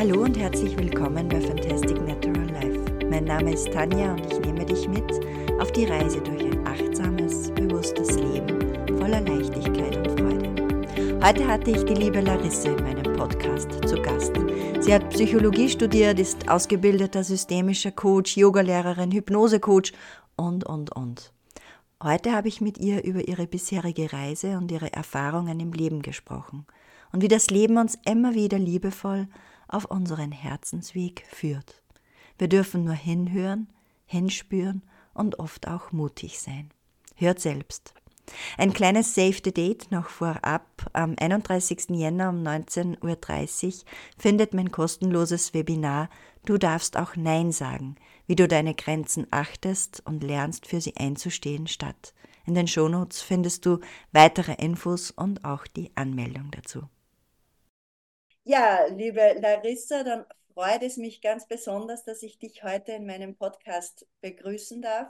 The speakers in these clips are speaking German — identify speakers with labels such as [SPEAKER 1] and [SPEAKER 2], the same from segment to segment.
[SPEAKER 1] Hallo und herzlich willkommen bei Fantastic Natural Life. Mein Name ist Tanja und ich nehme dich mit auf die Reise durch ein achtsames, bewusstes Leben voller Leichtigkeit und Freude. Heute hatte ich die liebe Larisse in meinem Podcast zu Gast. Sie hat Psychologie studiert, ist ausgebildeter systemischer Coach, Yogalehrerin, Hypnosecoach und, und, und. Heute habe ich mit ihr über ihre bisherige Reise und ihre Erfahrungen im Leben gesprochen und wie das Leben uns immer wieder liebevoll auf unseren Herzensweg führt. Wir dürfen nur hinhören, hinspüren und oft auch mutig sein. Hört selbst. Ein kleines Save the Date noch vorab. Am 31. Jänner um 19.30 Uhr findet mein kostenloses Webinar Du darfst auch Nein sagen, wie du deine Grenzen achtest und lernst für sie einzustehen statt. In den Shownotes findest du weitere Infos und auch die Anmeldung dazu. Ja, liebe Larissa, dann freut es mich ganz besonders, dass ich dich heute in meinem Podcast begrüßen darf.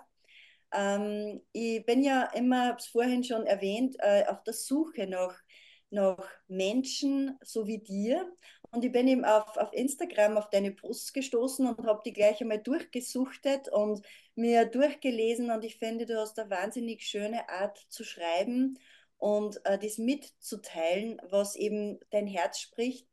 [SPEAKER 1] Ähm, ich bin ja immer, habe es vorhin schon erwähnt, äh, auf der Suche nach, nach Menschen so wie dir. Und ich bin eben auf, auf Instagram auf deine Posts gestoßen und habe die gleich einmal durchgesuchtet und mir durchgelesen. Und ich finde, du hast eine wahnsinnig schöne Art zu schreiben und äh, das mitzuteilen, was eben dein Herz spricht.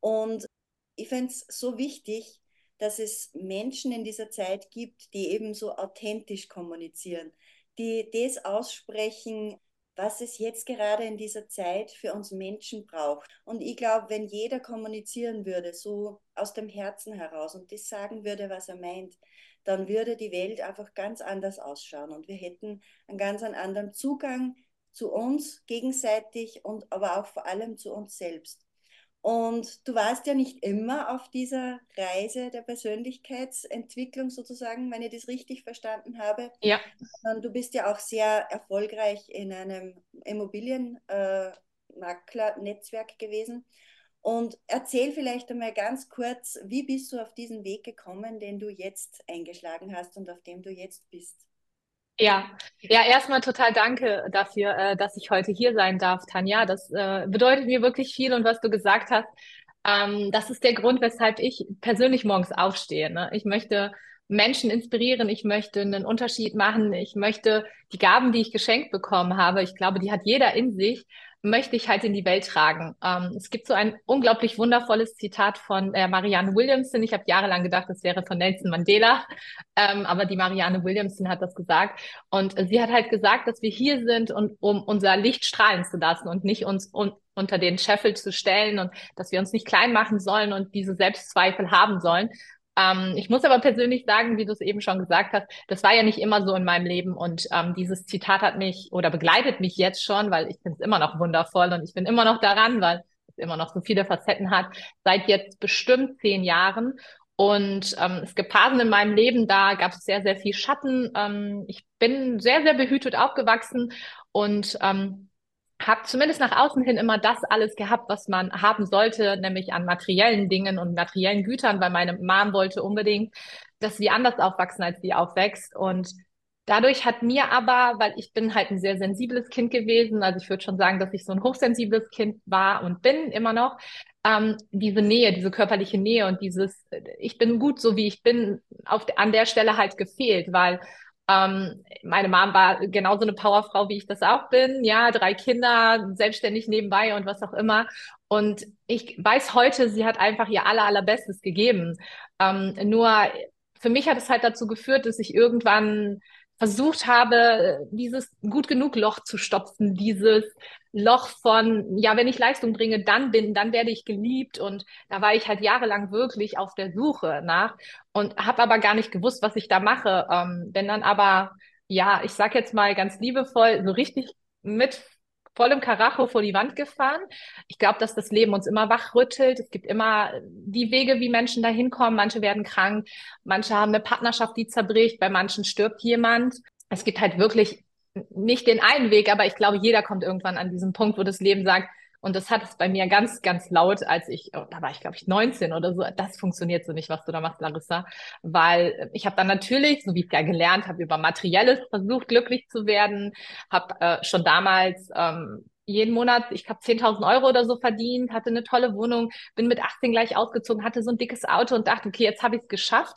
[SPEAKER 1] Und ich finde es so wichtig, dass es Menschen in dieser Zeit gibt, die eben so authentisch kommunizieren, die das aussprechen, was es jetzt gerade in dieser Zeit für uns Menschen braucht. Und ich glaube, wenn jeder kommunizieren würde, so aus dem Herzen heraus und das sagen würde, was er meint, dann würde die Welt einfach ganz anders ausschauen und wir hätten einen ganz anderen Zugang zu uns gegenseitig und aber auch vor allem zu uns selbst. Und du warst ja nicht immer auf dieser Reise der Persönlichkeitsentwicklung sozusagen, wenn ich das richtig verstanden habe.
[SPEAKER 2] Ja.
[SPEAKER 1] Du bist ja auch sehr erfolgreich in einem Immobilienmakler-Netzwerk äh, gewesen. Und erzähl vielleicht einmal ganz kurz, wie bist du auf diesen Weg gekommen, den du jetzt eingeschlagen hast und auf dem du jetzt bist?
[SPEAKER 2] Ja, ja, erstmal total danke dafür, äh, dass ich heute hier sein darf, Tanja. Das äh, bedeutet mir wirklich viel und was du gesagt hast, ähm, das ist der Grund, weshalb ich persönlich morgens aufstehe. Ne? Ich möchte Menschen inspirieren, ich möchte einen Unterschied machen, ich möchte die Gaben, die ich geschenkt bekommen habe, ich glaube, die hat jeder in sich möchte ich halt in die Welt tragen. Ähm, es gibt so ein unglaublich wundervolles Zitat von äh, Marianne Williamson. Ich habe jahrelang gedacht, das wäre von Nelson Mandela, ähm, aber die Marianne Williamson hat das gesagt. Und sie hat halt gesagt, dass wir hier sind, und, um unser Licht strahlen zu lassen und nicht uns un unter den Scheffel zu stellen und dass wir uns nicht klein machen sollen und diese Selbstzweifel haben sollen, ähm, ich muss aber persönlich sagen, wie du es eben schon gesagt hast, das war ja nicht immer so in meinem Leben und ähm, dieses Zitat hat mich oder begleitet mich jetzt schon, weil ich finde es immer noch wundervoll und ich bin immer noch daran, weil es immer noch so viele Facetten hat, seit jetzt bestimmt zehn Jahren. Und ähm, es gibt Phasen in meinem Leben, da gab es sehr, sehr viel Schatten. Ähm, ich bin sehr, sehr behütet aufgewachsen und ähm, habe zumindest nach außen hin immer das alles gehabt, was man haben sollte, nämlich an materiellen Dingen und materiellen Gütern, weil meine Mom wollte unbedingt, dass sie anders aufwachsen, als sie aufwächst. Und dadurch hat mir aber, weil ich bin halt ein sehr sensibles Kind gewesen, also ich würde schon sagen, dass ich so ein hochsensibles Kind war und bin immer noch, ähm, diese Nähe, diese körperliche Nähe und dieses, ich bin gut so wie ich bin, auf, an der Stelle halt gefehlt, weil ähm, meine Mom war genauso eine Powerfrau, wie ich das auch bin. Ja, drei Kinder, selbstständig nebenbei und was auch immer. Und ich weiß heute, sie hat einfach ihr aller, allerbestes gegeben. Ähm, nur für mich hat es halt dazu geführt, dass ich irgendwann versucht habe, dieses gut genug Loch zu stopfen, dieses Loch von, ja, wenn ich Leistung bringe, dann bin, dann werde ich geliebt. Und da war ich halt jahrelang wirklich auf der Suche nach und habe aber gar nicht gewusst, was ich da mache. Ähm, bin dann aber, ja, ich sag jetzt mal ganz liebevoll, so richtig mit vollem Karacho vor die Wand gefahren. Ich glaube, dass das Leben uns immer wachrüttelt. Es gibt immer die Wege, wie Menschen da hinkommen. Manche werden krank, manche haben eine Partnerschaft, die zerbricht, bei manchen stirbt jemand. Es gibt halt wirklich nicht den einen Weg, aber ich glaube, jeder kommt irgendwann an diesen Punkt, wo das Leben sagt, und das hat es bei mir ganz, ganz laut, als ich, oh, da war ich, glaube ich, 19 oder so. Das funktioniert so nicht, was du da machst, Larissa. Weil ich habe dann natürlich, so wie ich es ja gelernt habe, über Materielles versucht, glücklich zu werden. Habe äh, schon damals ähm, jeden Monat, ich habe 10.000 Euro oder so verdient, hatte eine tolle Wohnung, bin mit 18 gleich ausgezogen, hatte so ein dickes Auto und dachte, okay, jetzt habe ich es geschafft.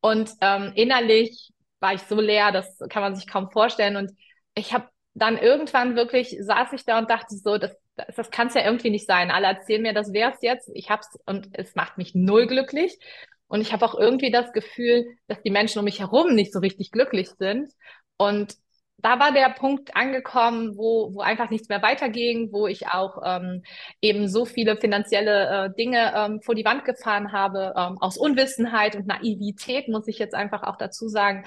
[SPEAKER 2] Und ähm, innerlich war ich so leer, das kann man sich kaum vorstellen. Und ich habe dann irgendwann wirklich, saß ich da und dachte so, das, das, das kann es ja irgendwie nicht sein. Alle erzählen mir, das wäre es jetzt. Ich hab's und es macht mich null glücklich. Und ich habe auch irgendwie das Gefühl, dass die Menschen um mich herum nicht so richtig glücklich sind. Und da war der Punkt angekommen, wo, wo einfach nichts mehr weiterging, wo ich auch ähm, eben so viele finanzielle äh, Dinge ähm, vor die Wand gefahren habe, ähm, aus Unwissenheit und Naivität, muss ich jetzt einfach auch dazu sagen,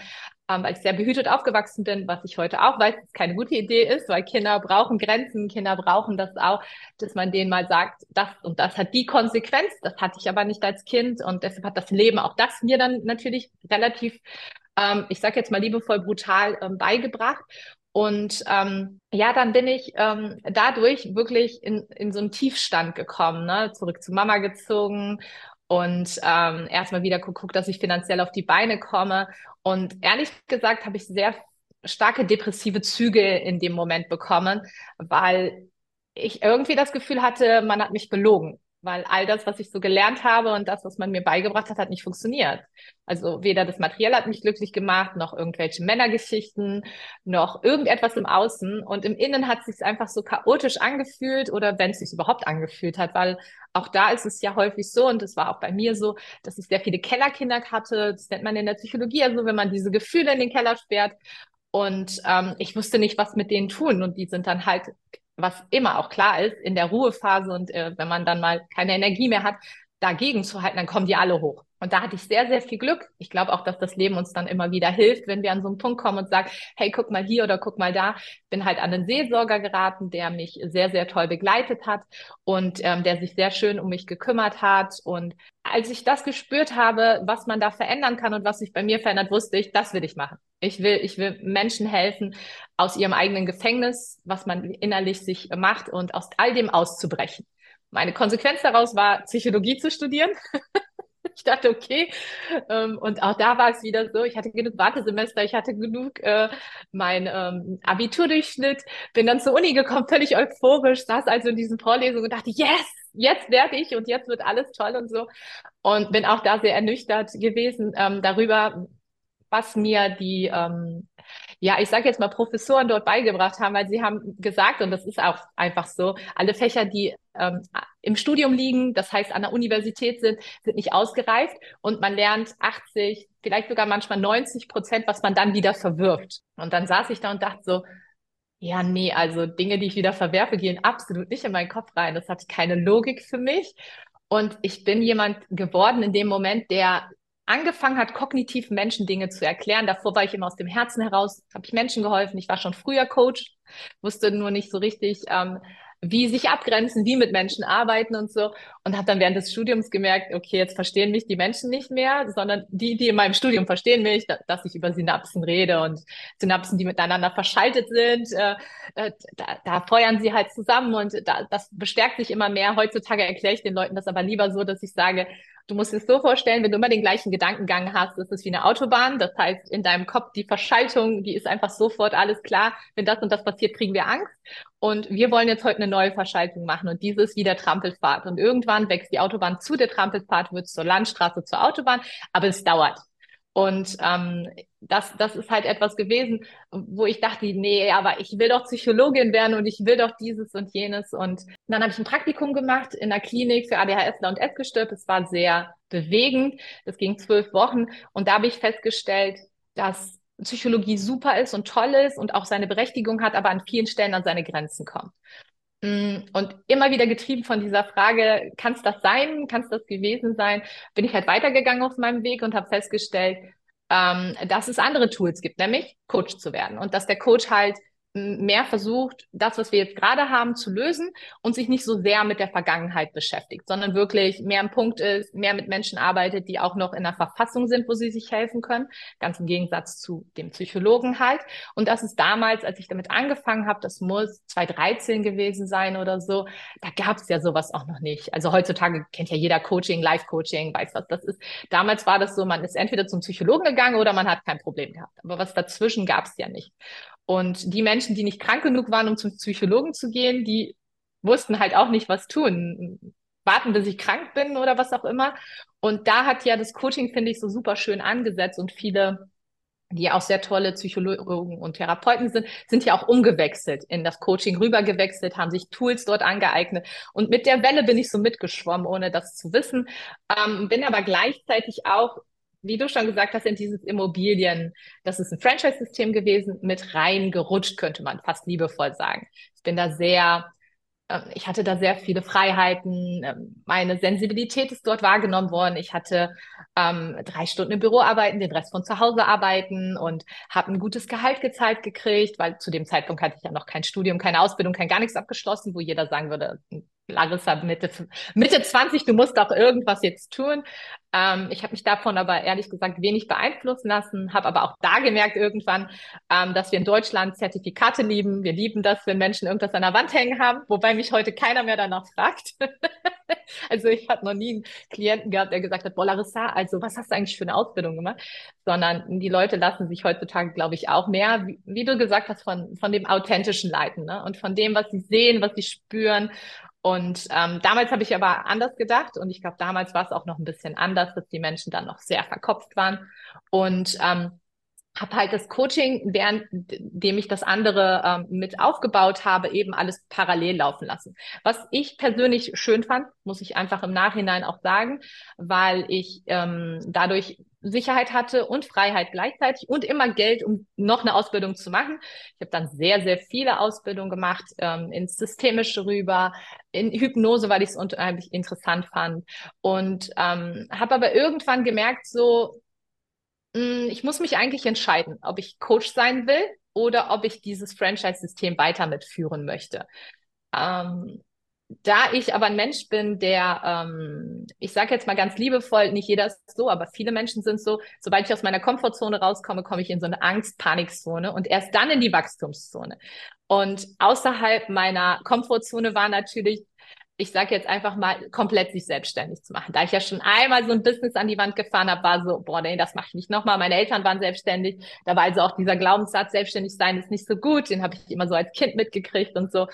[SPEAKER 2] ähm, weil ich sehr behütet aufgewachsen bin, was ich heute auch weiß, dass keine gute Idee ist, weil Kinder brauchen Grenzen, Kinder brauchen das auch, dass man denen mal sagt, das und das hat die Konsequenz, das hatte ich aber nicht als Kind und deshalb hat das Leben auch das mir dann natürlich relativ ähm, ich sage jetzt mal liebevoll brutal, ähm, beigebracht. Und ähm, ja, dann bin ich ähm, dadurch wirklich in, in so einen Tiefstand gekommen, ne? zurück zu Mama gezogen und ähm, erstmal wieder geguckt, dass ich finanziell auf die Beine komme. Und ehrlich gesagt habe ich sehr starke depressive Züge in dem Moment bekommen, weil ich irgendwie das Gefühl hatte, man hat mich belogen weil all das, was ich so gelernt habe und das, was man mir beigebracht hat, hat nicht funktioniert. Also weder das Material hat mich glücklich gemacht, noch irgendwelche Männergeschichten, noch irgendetwas im Außen. Und im Innen hat es sich einfach so chaotisch angefühlt oder wenn es sich überhaupt angefühlt hat, weil auch da ist es ja häufig so und es war auch bei mir so, dass ich sehr viele Kellerkinder hatte. Das nennt man in der Psychologie also, wenn man diese Gefühle in den Keller sperrt. Und ähm, ich wusste nicht, was mit denen tun. Und die sind dann halt was immer auch klar ist, in der Ruhephase und äh, wenn man dann mal keine Energie mehr hat, dagegen zu halten, dann kommen die alle hoch. Und da hatte ich sehr, sehr viel Glück. Ich glaube auch, dass das Leben uns dann immer wieder hilft, wenn wir an so einen Punkt kommen und sagen, hey, guck mal hier oder guck mal da. Bin halt an einen Seelsorger geraten, der mich sehr, sehr toll begleitet hat und ähm, der sich sehr schön um mich gekümmert hat. Und als ich das gespürt habe, was man da verändern kann und was sich bei mir verändert, wusste ich, das will ich machen. Ich will, ich will Menschen helfen, aus ihrem eigenen Gefängnis, was man innerlich sich macht und aus all dem auszubrechen. Meine Konsequenz daraus war, Psychologie zu studieren. ich dachte, okay. Ähm, und auch da war es wieder so, ich hatte genug Wartesemester, ich hatte genug äh, mein ähm, Abiturdurchschnitt, bin dann zur Uni gekommen, völlig euphorisch, saß also in diesen Vorlesungen und dachte, yes, jetzt werde ich und jetzt wird alles toll und so. Und bin auch da sehr ernüchtert gewesen ähm, darüber, was mir die, ähm, ja, ich sage jetzt mal, Professoren dort beigebracht haben, weil sie haben gesagt, und das ist auch einfach so, alle Fächer, die ähm, im Studium liegen, das heißt an der Universität sind, sind nicht ausgereift und man lernt 80, vielleicht sogar manchmal 90 Prozent, was man dann wieder verwirft. Und dann saß ich da und dachte so, ja, nee, also Dinge, die ich wieder verwerfe, gehen absolut nicht in meinen Kopf rein. Das hat keine Logik für mich. Und ich bin jemand geworden in dem Moment, der angefangen hat, kognitiv Menschen Dinge zu erklären. Davor war ich immer aus dem Herzen heraus, habe ich Menschen geholfen. Ich war schon früher Coach, wusste nur nicht so richtig, ähm, wie sich abgrenzen, wie mit Menschen arbeiten und so. Und habe dann während des Studiums gemerkt, okay, jetzt verstehen mich die Menschen nicht mehr, sondern die, die in meinem Studium verstehen mich, da, dass ich über Synapsen rede und Synapsen, die miteinander verschaltet sind, äh, äh, da, da feuern sie halt zusammen und da, das bestärkt sich immer mehr. Heutzutage erkläre ich den Leuten das aber lieber so, dass ich sage, Du musst es so vorstellen, wenn du immer den gleichen Gedankengang hast, ist es wie eine Autobahn. Das heißt, in deinem Kopf die Verschaltung, die ist einfach sofort alles klar. Wenn das und das passiert, kriegen wir Angst. Und wir wollen jetzt heute eine neue Verschaltung machen und dieses wie der Trampelpfad. Und irgendwann wächst die Autobahn zu der Trampelpfad, wird zur Landstraße, zur Autobahn. Aber es dauert. Und ähm, das, das ist halt etwas gewesen, wo ich dachte, nee, aber ich will doch Psychologin werden und ich will doch dieses und jenes. Und dann habe ich ein Praktikum gemacht in der Klinik für ADHSler und Essgestört. Es war sehr bewegend. Das ging zwölf Wochen. Und da habe ich festgestellt, dass Psychologie super ist und toll ist und auch seine Berechtigung hat, aber an vielen Stellen an seine Grenzen kommt. Mm, und immer wieder getrieben von dieser Frage, kann es das sein, kann es das gewesen sein, bin ich halt weitergegangen auf meinem Weg und habe festgestellt, ähm, dass es andere Tools gibt, nämlich Coach zu werden. Und dass der Coach halt mehr versucht, das, was wir jetzt gerade haben, zu lösen und sich nicht so sehr mit der Vergangenheit beschäftigt, sondern wirklich mehr im Punkt ist, mehr mit Menschen arbeitet, die auch noch in der Verfassung sind, wo sie sich helfen können, ganz im Gegensatz zu dem Psychologen halt. Und das ist damals, als ich damit angefangen habe, das muss 2013 gewesen sein oder so, da gab es ja sowas auch noch nicht. Also heutzutage kennt ja jeder Coaching, Live-Coaching, weiß, was das ist. Damals war das so, man ist entweder zum Psychologen gegangen oder man hat kein Problem gehabt. Aber was dazwischen gab es ja nicht. Und die Menschen, die nicht krank genug waren, um zum Psychologen zu gehen, die wussten halt auch nicht, was tun. Warten, bis ich krank bin oder was auch immer. Und da hat ja das Coaching, finde ich, so super schön angesetzt und viele die auch sehr tolle Psychologen und Therapeuten sind, sind ja auch umgewechselt in das Coaching rübergewechselt, haben sich Tools dort angeeignet. Und mit der Welle bin ich so mitgeschwommen, ohne das zu wissen. Ähm, bin aber gleichzeitig auch, wie du schon gesagt hast, in dieses Immobilien, das ist ein Franchise-System gewesen, mit reingerutscht, könnte man fast liebevoll sagen. Ich bin da sehr ähm, ich hatte da sehr viele Freiheiten. Ähm, meine Sensibilität ist dort wahrgenommen worden. Ich hatte ähm, drei Stunden im Büro arbeiten, den Rest von zu Hause arbeiten und habe ein gutes Gehalt gezahlt gekriegt, weil zu dem Zeitpunkt hatte ich ja noch kein Studium, keine Ausbildung, kein gar nichts abgeschlossen, wo jeder sagen würde, Larissa, Mitte, Mitte 20, du musst auch irgendwas jetzt tun. Ähm, ich habe mich davon aber ehrlich gesagt wenig beeinflussen lassen, habe aber auch da gemerkt irgendwann, ähm, dass wir in Deutschland Zertifikate lieben. Wir lieben das, wenn Menschen irgendwas an der Wand hängen haben, wobei mich heute keiner mehr danach fragt. also ich habe noch nie einen Klienten gehabt, der gesagt hat, boah Larissa, also was hast du eigentlich für eine Ausbildung gemacht? Sondern die Leute lassen sich heutzutage, glaube ich, auch mehr, wie, wie, du gesagt hast, von, von dem authentischen Leiten ne? und von dem, was sie sehen, was sie spüren und ähm, damals habe ich aber anders gedacht und ich glaube, damals war es auch noch ein bisschen anders, dass die Menschen dann noch sehr verkopft waren. Und ähm, habe halt das Coaching, währenddem ich das andere ähm, mit aufgebaut habe, eben alles parallel laufen lassen. Was ich persönlich schön fand, muss ich einfach im Nachhinein auch sagen, weil ich ähm, dadurch Sicherheit hatte und Freiheit gleichzeitig und immer Geld, um noch eine Ausbildung zu machen. Ich habe dann sehr, sehr viele Ausbildungen gemacht, ähm, ins Systemische rüber, in Hypnose, weil ich es unheimlich interessant fand. Und ähm, habe aber irgendwann gemerkt, so, mh, hm, ich muss mich eigentlich entscheiden, ob ich Coach sein will oder ob ich dieses Franchise-System weiter mitführen möchte. Ähm, da ich aber ein Mensch bin, der, ähm, ich sage jetzt mal ganz liebevoll, nicht jeder ist so, aber viele Menschen sind so, sobald ich aus meiner Komfortzone rauskomme, komme ich in so eine Angst-Panikzone und erst dann in die Wachstumszone. Und außerhalb meiner Komfortzone war natürlich, ich sage jetzt einfach mal, komplett sich selbstständig zu machen. Da ich ja schon einmal so ein Business an die Wand gefahren habe, war so, boah, nee, das mache ich nicht nochmal. Meine Eltern waren selbstständig. Da war also auch dieser Glaubenssatz, selbstständig sein ist nicht so gut. Den habe ich immer so als Kind mitgekriegt und so.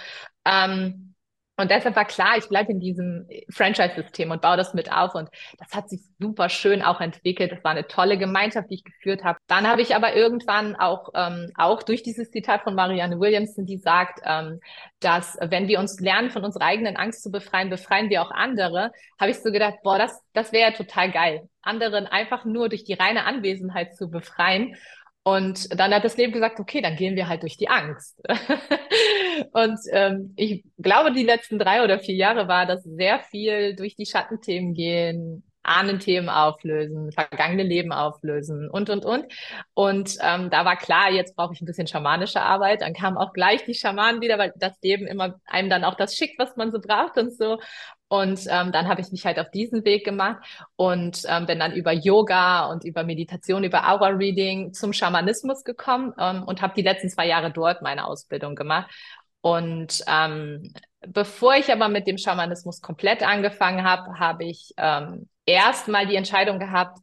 [SPEAKER 2] Ähm, und deshalb war klar, ich bleibe in diesem Franchise-System und baue das mit auf. Und das hat sich super schön auch entwickelt. Das war eine tolle Gemeinschaft, die ich geführt habe. Dann habe ich aber irgendwann auch, ähm, auch durch dieses Zitat von Marianne Williamson, die sagt, ähm, dass wenn wir uns lernen, von unserer eigenen Angst zu befreien, befreien wir auch andere, habe ich so gedacht, boah, das, das wäre ja total geil. Anderen einfach nur durch die reine Anwesenheit zu befreien. Und dann hat das Leben gesagt, okay, dann gehen wir halt durch die Angst. und ähm, ich glaube, die letzten drei oder vier Jahre war das sehr viel durch die Schattenthemen gehen, Ahnenthemen auflösen, vergangene Leben auflösen und, und, und. Und ähm, da war klar, jetzt brauche ich ein bisschen schamanische Arbeit. Dann kamen auch gleich die Schamanen wieder, weil das Leben immer einem dann auch das schickt, was man so braucht und so. Und ähm, dann habe ich mich halt auf diesen Weg gemacht und ähm, bin dann über Yoga und über Meditation, über Aura Reading zum Schamanismus gekommen ähm, und habe die letzten zwei Jahre dort meine Ausbildung gemacht. Und ähm, bevor ich aber mit dem Schamanismus komplett angefangen habe, habe ich ähm, erstmal die Entscheidung gehabt,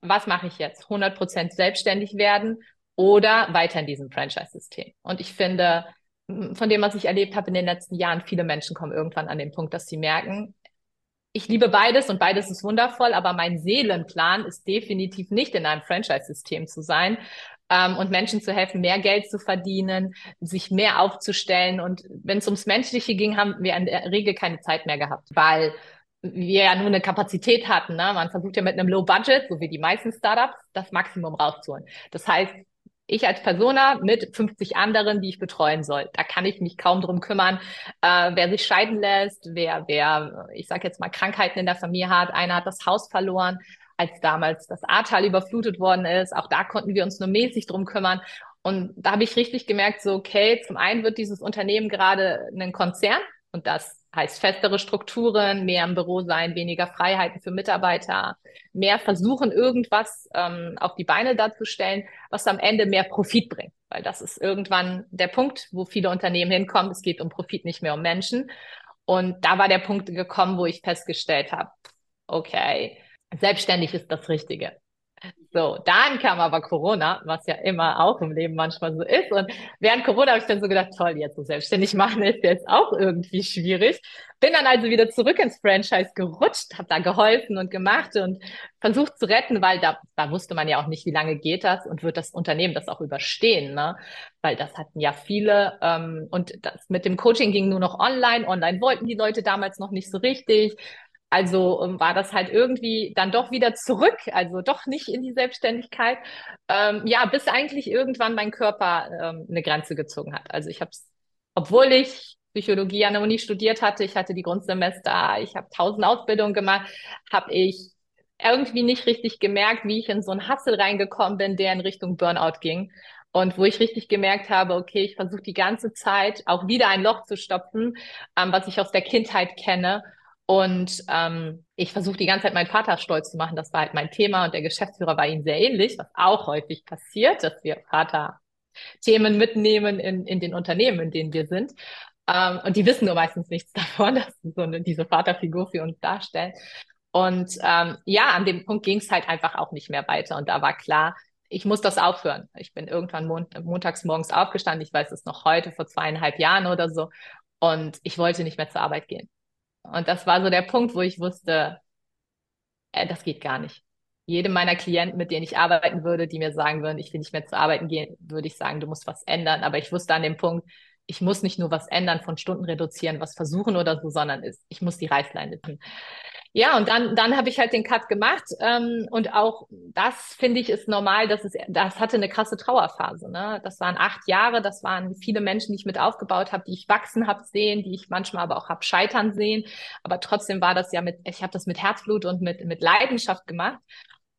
[SPEAKER 2] was mache ich jetzt? 100% selbstständig werden oder weiter in diesem Franchise-System. Und ich finde, von dem, was ich erlebt habe in den letzten Jahren, viele Menschen kommen irgendwann an den Punkt, dass sie merken, ich liebe beides und beides ist wundervoll, aber mein Seelenplan ist definitiv nicht in einem Franchise-System zu sein ähm, und Menschen zu helfen, mehr Geld zu verdienen, sich mehr aufzustellen. Und wenn es ums Menschliche ging, haben wir in der Regel keine Zeit mehr gehabt, weil wir ja nur eine Kapazität hatten. Ne? Man versucht ja mit einem Low Budget, so wie die meisten Startups, das Maximum rauszuholen. Das heißt, ich als Persona mit 50 anderen, die ich betreuen soll. Da kann ich mich kaum drum kümmern, äh, wer sich scheiden lässt, wer, wer, ich sage jetzt mal, Krankheiten in der Familie hat. Einer hat das Haus verloren, als damals das Ahrtal überflutet worden ist. Auch da konnten wir uns nur mäßig drum kümmern. Und da habe ich richtig gemerkt, so, okay, zum einen wird dieses Unternehmen gerade ein Konzern und das heißt festere Strukturen, mehr im Büro sein, weniger Freiheiten für Mitarbeiter, mehr versuchen, irgendwas ähm, auf die Beine darzustellen, was am Ende mehr Profit bringt. Weil das ist irgendwann der Punkt, wo viele Unternehmen hinkommen. Es geht um Profit, nicht mehr um Menschen. Und da war der Punkt gekommen, wo ich festgestellt habe, okay, selbstständig ist das Richtige. So, dann kam aber Corona, was ja immer auch im Leben manchmal so ist. Und während Corona habe ich dann so gedacht, toll, jetzt so selbstständig machen ist jetzt auch irgendwie schwierig. Bin dann also wieder zurück ins Franchise gerutscht, habe da geholfen und gemacht und versucht zu retten, weil da, da wusste man ja auch nicht, wie lange geht das und wird das Unternehmen das auch überstehen, ne? Weil das hatten ja viele ähm, und das mit dem Coaching ging nur noch online. Online wollten die Leute damals noch nicht so richtig. Also ähm, war das halt irgendwie dann doch wieder zurück, also doch nicht in die Selbstständigkeit. Ähm, ja, bis eigentlich irgendwann mein Körper ähm, eine Grenze gezogen hat. Also ich habe es, obwohl ich Psychologie an der Uni studiert hatte, ich hatte die Grundsemester, ich habe tausend Ausbildungen gemacht, habe ich irgendwie nicht richtig gemerkt, wie ich in so einen Hassel reingekommen bin, der in Richtung Burnout ging. Und wo ich richtig gemerkt habe, okay, ich versuche die ganze Zeit auch wieder ein Loch zu stopfen, ähm, was ich aus der Kindheit kenne und ähm, ich versuche die ganze Zeit meinen Vater stolz zu machen. Das war halt mein Thema und der Geschäftsführer war ihm sehr ähnlich, was auch häufig passiert, dass wir Vater Themen mitnehmen in, in den Unternehmen, in denen wir sind. Ähm, und die wissen nur meistens nichts davon, dass sie so eine, diese Vaterfigur für uns darstellen. Und ähm, ja, an dem Punkt ging es halt einfach auch nicht mehr weiter. Und da war klar, ich muss das aufhören. Ich bin irgendwann mon montags morgens aufgestanden, ich weiß es noch heute, vor zweieinhalb Jahren oder so. Und ich wollte nicht mehr zur Arbeit gehen. Und das war so der Punkt, wo ich wusste, äh, das geht gar nicht. Jedem meiner Klienten, mit denen ich arbeiten würde, die mir sagen würden, ich will nicht mehr zu arbeiten gehen, würde ich sagen, du musst was ändern. Aber ich wusste an dem Punkt, ich muss nicht nur was ändern, von Stunden reduzieren, was versuchen oder so, sondern ich muss die Reißleine ziehen. Ja, und dann, dann habe ich halt den Cut gemacht. Ähm, und auch das finde ich ist normal, dass es, das hatte eine krasse Trauerphase. Ne? Das waren acht Jahre, das waren viele Menschen, die ich mit aufgebaut habe, die ich wachsen habe sehen, die ich manchmal aber auch habe scheitern sehen. Aber trotzdem war das ja mit, ich habe das mit Herzblut und mit, mit Leidenschaft gemacht.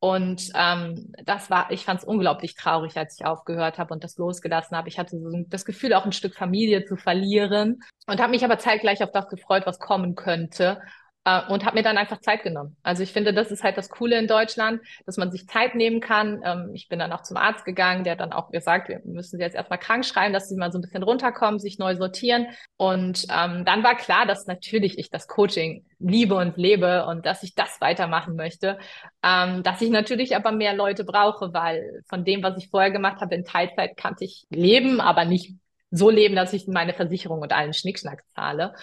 [SPEAKER 2] Und ähm, das war, ich fand es unglaublich traurig, als ich aufgehört habe und das losgelassen habe. Ich hatte so das Gefühl, auch ein Stück Familie zu verlieren und habe mich aber zeitgleich auf das gefreut, was kommen könnte äh, und habe mir dann einfach Zeit genommen. Also ich finde, das ist halt das Coole in Deutschland, dass man sich Zeit nehmen kann. Ähm, ich bin dann auch zum Arzt gegangen, der dann auch gesagt, wir müssen sie jetzt erstmal krank schreiben, dass sie mal so ein bisschen runterkommen, sich neu sortieren. Und ähm, dann war klar, dass natürlich ich das Coaching liebe und lebe und dass ich das weitermachen möchte. Ähm, dass ich natürlich aber mehr Leute brauche, weil von dem, was ich vorher gemacht habe in Teilzeit, kannte ich leben, aber nicht so leben, dass ich meine Versicherung und allen Schnickschnack zahle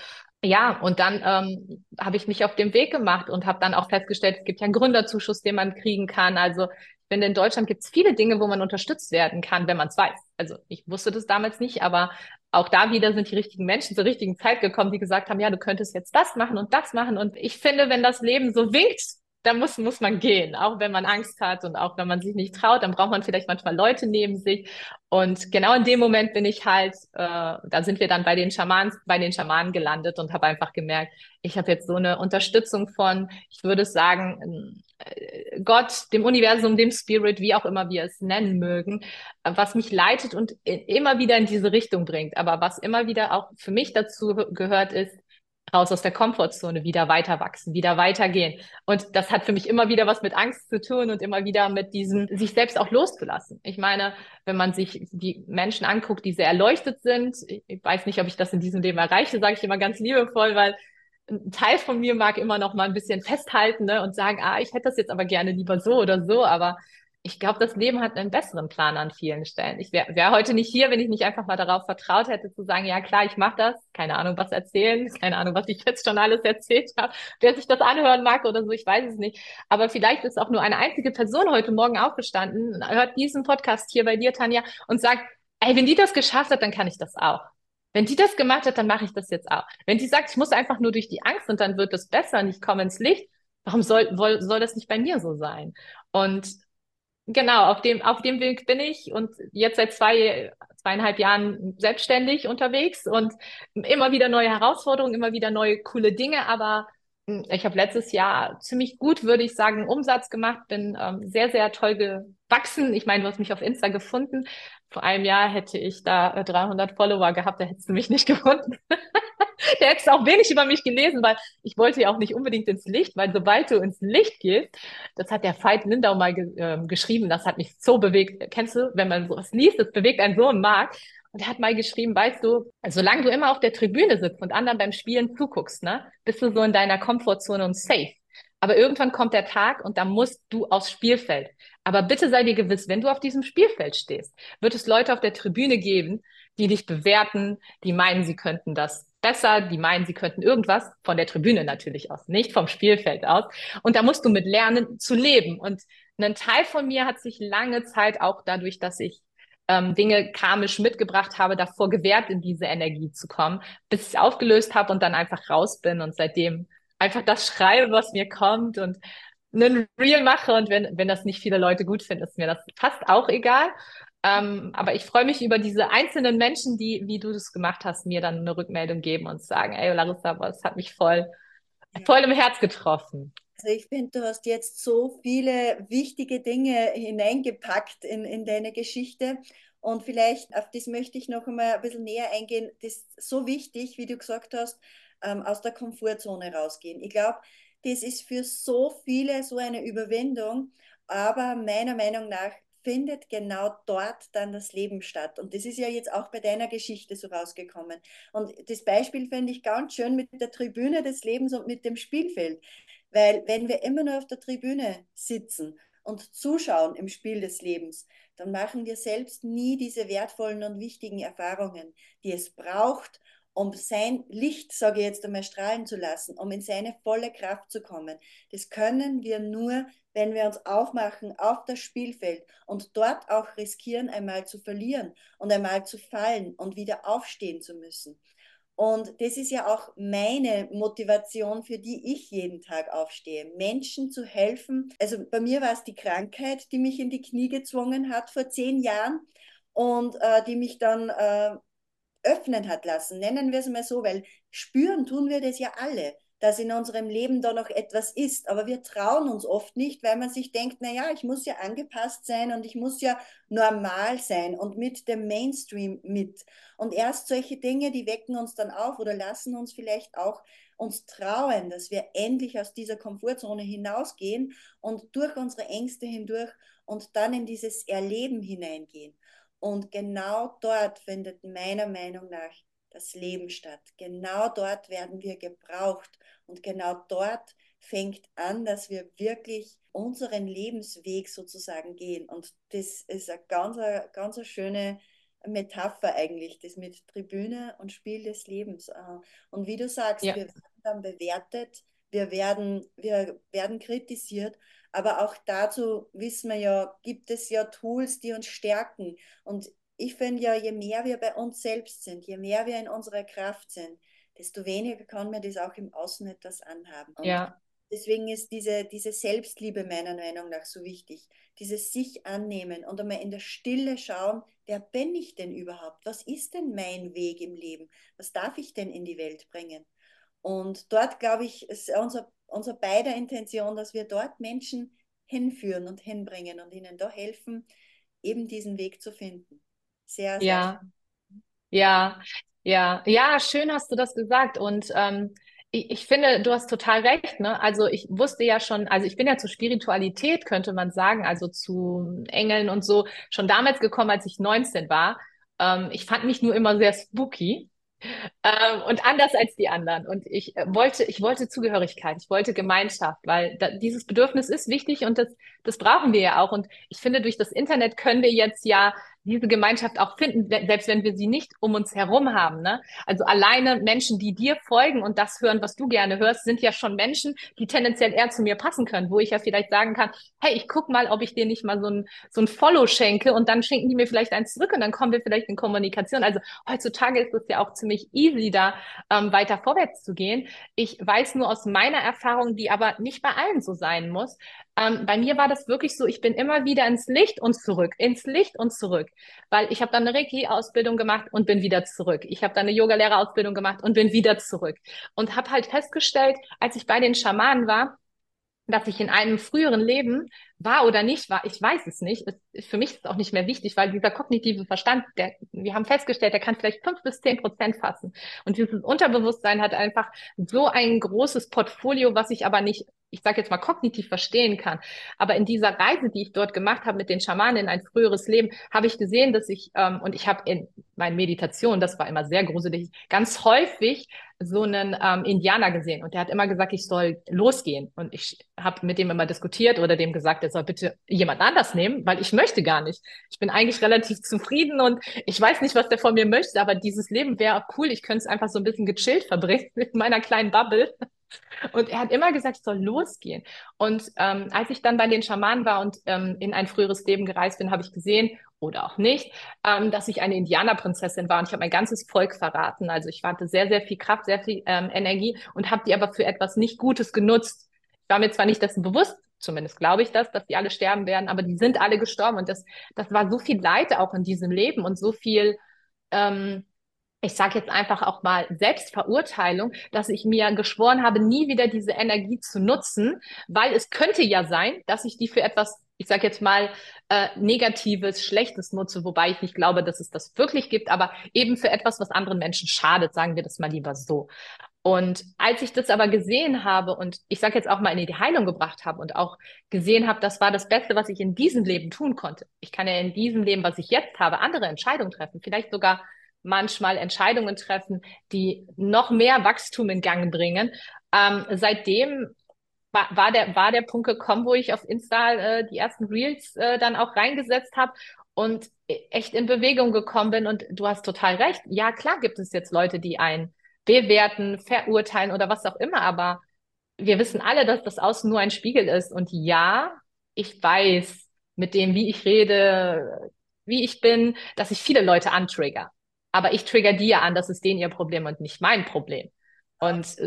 [SPEAKER 2] ja, und dann ähm, habe ich mich auf den Weg gemacht und habe dann auch festgestellt, es gibt ja einen Gründerzuschuss, den man kriegen kann. Also ich finde, in Deutschland gibt es viele Dinge, wo man unterstützt werden kann, wenn man es weiß. Also ich wusste das damals nicht, aber auch da wieder sind die richtigen Menschen zur richtigen Zeit gekommen, die gesagt haben, ja, du könntest jetzt das machen und das machen. Und ich finde, wenn das Leben so winkt, da muss, muss man gehen, auch wenn man Angst hat und auch wenn man sich nicht traut, dann braucht man vielleicht manchmal Leute neben sich. Und genau in dem Moment bin ich halt, äh, da sind wir dann bei den Schamanen, bei den Schamanen gelandet und habe einfach gemerkt, ich habe jetzt so eine Unterstützung von, ich würde sagen, äh, Gott, dem Universum, dem Spirit, wie auch immer wir es nennen mögen, was mich leitet und immer wieder in diese Richtung bringt. Aber was immer wieder auch für mich dazu gehört ist, raus aus der Komfortzone, wieder weiter wachsen, wieder weitergehen. Und das hat für mich immer wieder was mit Angst zu tun und immer wieder mit diesem, sich selbst auch loszulassen. Ich meine, wenn man sich die Menschen anguckt, die sehr erleuchtet sind, ich weiß nicht, ob ich das in diesem Leben erreiche, sage ich immer ganz liebevoll, weil ein Teil von mir mag immer noch mal ein bisschen festhalten ne, und sagen, ah, ich hätte das jetzt aber gerne lieber so oder so, aber ich glaube, das Leben hat einen besseren Plan an vielen Stellen. Ich wäre wär heute nicht hier, wenn ich nicht einfach mal darauf vertraut hätte, zu sagen, ja klar, ich mache das, keine Ahnung, was erzählen, keine Ahnung, was ich jetzt schon alles erzählt habe. Wer sich das anhören mag oder so, ich weiß es nicht. Aber vielleicht ist auch nur eine einzige Person heute Morgen aufgestanden, hört diesen Podcast hier bei dir, Tanja, und sagt, ey, wenn die das geschafft hat, dann kann ich das auch. Wenn die das gemacht hat, dann mache ich das jetzt auch. Wenn die sagt, ich muss einfach nur durch die Angst und dann wird es besser und ich komme ins Licht, warum soll, soll das nicht bei mir so sein? Und Genau, auf dem, auf dem Weg bin ich und jetzt seit zwei, zweieinhalb Jahren selbstständig unterwegs und immer wieder neue Herausforderungen, immer wieder neue coole Dinge, aber hm, ich habe letztes Jahr ziemlich gut, würde ich sagen, Umsatz gemacht, bin ähm, sehr, sehr toll gewachsen. Ich meine, du hast mich auf Insta gefunden. Vor einem Jahr hätte ich da 300 Follower gehabt, da hättest du mich nicht gefunden. der hätte auch wenig über mich gelesen, weil ich wollte ja auch nicht unbedingt ins Licht, weil sobald du ins Licht gehst, das hat der Veit Lindau mal ge äh, geschrieben, das hat mich so bewegt. Kennst du, wenn man sowas liest, das bewegt einen so im Markt. Und er hat mal geschrieben, weißt du, solange du immer auf der Tribüne sitzt und anderen beim Spielen zuguckst, ne, bist du so in deiner Komfortzone und safe. Aber irgendwann kommt der Tag und da musst du aufs Spielfeld. Aber bitte sei dir gewiss, wenn du auf diesem Spielfeld stehst, wird es Leute auf der Tribüne geben, die dich bewerten, die meinen, sie könnten das besser, die meinen, sie könnten irgendwas von der Tribüne natürlich aus, nicht vom Spielfeld aus. Und da musst du mit lernen zu leben. Und ein Teil von mir hat sich lange Zeit auch dadurch, dass ich ähm, Dinge karmisch mitgebracht habe, davor gewährt, in diese Energie zu kommen, bis ich es aufgelöst habe und dann einfach raus bin und seitdem einfach das schreibe, was mir kommt und einen Reel mache und wenn, wenn das nicht viele Leute gut finden, ist mir das fast auch egal. Ähm, aber ich freue mich über diese einzelnen Menschen, die, wie du das gemacht hast, mir dann eine Rückmeldung geben und sagen, ey Larissa, aber es hat mich voll, ja. voll im Herz getroffen.
[SPEAKER 1] Also ich finde, du hast jetzt so viele wichtige Dinge hineingepackt in, in deine Geschichte. Und vielleicht auf das möchte ich noch einmal ein bisschen näher eingehen. Das ist so wichtig, wie du gesagt hast, ähm, aus der Komfortzone rausgehen. Ich glaube, das ist für so viele so eine Überwindung, aber meiner Meinung nach findet genau dort dann das Leben statt. Und das ist ja jetzt auch bei deiner Geschichte so rausgekommen. Und das Beispiel finde ich ganz schön mit der Tribüne des Lebens und mit dem Spielfeld. Weil wenn wir immer nur auf der Tribüne sitzen und zuschauen im Spiel des Lebens, dann machen wir selbst nie diese wertvollen und wichtigen Erfahrungen, die es braucht, um sein Licht, sage ich jetzt einmal, strahlen zu lassen, um in seine volle Kraft zu kommen. Das können wir nur, wenn wir uns aufmachen auf das Spielfeld und dort auch riskieren, einmal zu verlieren und einmal zu fallen und wieder aufstehen zu müssen. Und das ist ja auch meine Motivation, für die ich jeden Tag aufstehe, Menschen zu helfen. Also bei mir war es die Krankheit, die mich in die Knie gezwungen hat vor zehn Jahren und äh, die mich dann äh, öffnen hat lassen, nennen wir es mal so, weil spüren tun wir das ja alle, dass in unserem Leben da noch etwas ist, aber wir trauen uns oft nicht, weil man sich denkt, naja, ich muss ja angepasst sein und ich muss ja normal sein und mit dem Mainstream mit. Und erst solche Dinge, die wecken uns dann auf oder lassen uns vielleicht auch uns trauen, dass wir endlich aus dieser Komfortzone hinausgehen und durch unsere Ängste hindurch und dann in dieses Erleben hineingehen. Und genau dort findet meiner Meinung nach das Leben statt. Genau dort werden wir gebraucht und genau dort fängt an, dass wir wirklich unseren Lebensweg sozusagen gehen. Und das ist eine ganz, ganz schöne Metapher eigentlich, das mit Tribüne und Spiel des Lebens. Äh, und wie du sagst, ja. wir werden dann bewertet, wir werden, wir werden kritisiert, aber auch dazu wissen wir ja, gibt es ja Tools, die uns stärken. Und ich finde ja, je mehr wir bei uns selbst sind, je mehr wir in unserer Kraft sind, desto weniger kann mir das auch im Außen etwas anhaben. Und ja. Deswegen ist diese, diese Selbstliebe meiner Meinung nach so wichtig. Dieses sich annehmen und einmal in der Stille schauen, wer bin ich denn überhaupt? Was ist denn mein Weg im Leben? Was darf ich denn in die Welt bringen? Und dort, glaube ich, ist unser, unser beider Intention, dass wir dort Menschen hinführen und hinbringen und ihnen da helfen, eben diesen Weg zu finden.
[SPEAKER 2] Sehr, sehr ja. Schön. Ja, ja, ja, schön hast du das gesagt. Und ähm, ich, ich, finde, du hast total recht. Ne? Also ich wusste ja schon, also ich bin ja zur Spiritualität, könnte man sagen, also zu Engeln und so, schon damals gekommen, als ich 19 war. Ähm, ich fand mich nur immer sehr spooky. Ähm, und anders als die anderen. Und ich äh, wollte, ich wollte Zugehörigkeit, ich wollte Gemeinschaft, weil da, dieses Bedürfnis ist wichtig und das, das brauchen wir ja auch. Und ich finde, durch das Internet können wir jetzt ja diese Gemeinschaft auch finden, selbst wenn wir sie nicht um uns herum haben. Ne? Also alleine Menschen, die dir folgen und das hören, was du gerne hörst, sind ja schon Menschen, die tendenziell eher zu mir passen können, wo ich ja vielleicht sagen kann, hey, ich guck mal, ob ich dir nicht mal so ein, so ein Follow schenke und dann schenken die mir vielleicht eins zurück und dann kommen wir vielleicht in Kommunikation. Also heutzutage ist es ja auch ziemlich easy, da ähm, weiter vorwärts zu gehen. Ich weiß nur aus meiner Erfahrung, die aber nicht bei allen so sein muss, ähm, bei mir war das wirklich so, ich bin immer wieder ins Licht und zurück, ins Licht und zurück, weil ich habe dann eine Reiki-Ausbildung gemacht und bin wieder zurück. Ich habe dann eine Yoga-Lehrerausbildung gemacht und bin wieder zurück. Und habe halt festgestellt, als ich bei den Schamanen war, dass ich in einem früheren Leben war oder nicht war, ich weiß es nicht. Es, für mich ist es auch nicht mehr wichtig, weil dieser kognitive Verstand, der, wir haben festgestellt, der kann vielleicht fünf bis zehn Prozent fassen. Und dieses Unterbewusstsein hat einfach so ein großes Portfolio, was ich aber nicht ich sage jetzt mal, kognitiv verstehen kann. Aber in dieser Reise, die ich dort gemacht habe mit den Schamanen in ein früheres Leben, habe ich gesehen, dass ich, ähm, und ich habe in meinen Meditationen, das war immer sehr gruselig, ganz häufig so einen ähm, Indianer gesehen. Und der hat immer gesagt, ich soll losgehen. Und ich habe mit dem immer diskutiert oder dem gesagt, er soll bitte jemand anders nehmen, weil ich möchte gar nicht. Ich bin eigentlich relativ zufrieden und ich weiß nicht, was der von mir möchte, aber dieses Leben wäre cool. Ich könnte es einfach so ein bisschen gechillt verbringen mit meiner kleinen Bubble. Und er hat immer gesagt, ich soll losgehen. Und ähm, als ich dann bei den Schamanen war und ähm, in ein früheres Leben gereist bin, habe ich gesehen, oder auch nicht, ähm, dass ich eine Indianerprinzessin war und ich habe mein ganzes Volk verraten. Also ich hatte sehr, sehr viel Kraft, sehr viel ähm, Energie und habe die aber für etwas nicht Gutes genutzt. Ich war mir zwar nicht dessen bewusst, zumindest glaube ich das, dass die alle sterben werden, aber die sind alle gestorben und das, das war so viel Leid auch in diesem Leben und so viel ähm, ich sage jetzt einfach auch mal Selbstverurteilung, dass ich mir geschworen habe, nie wieder diese Energie zu nutzen, weil es könnte ja sein, dass ich die für etwas, ich sage jetzt mal, äh, Negatives, Schlechtes nutze, wobei ich nicht glaube, dass es das wirklich gibt, aber eben für etwas, was anderen Menschen schadet, sagen wir das mal lieber so. Und als ich das aber gesehen habe und ich sage jetzt auch mal in die Heilung gebracht habe und auch gesehen habe, das war das Beste, was ich in diesem Leben tun konnte. Ich kann ja in diesem Leben, was ich jetzt habe, andere Entscheidungen treffen, vielleicht sogar manchmal Entscheidungen treffen, die noch mehr Wachstum in Gang bringen. Ähm, seitdem war, war, der, war der Punkt gekommen, wo ich auf Insta äh, die ersten Reels äh, dann auch reingesetzt habe und echt in Bewegung gekommen bin. Und du hast total recht. Ja, klar gibt es jetzt Leute, die einen bewerten, verurteilen oder was auch immer, aber wir wissen alle, dass das Außen nur ein Spiegel ist. Und ja, ich weiß mit dem, wie ich rede, wie ich bin, dass ich viele Leute antrigger. Aber ich trigger ja an, das ist denen ihr Problem und nicht mein Problem. Und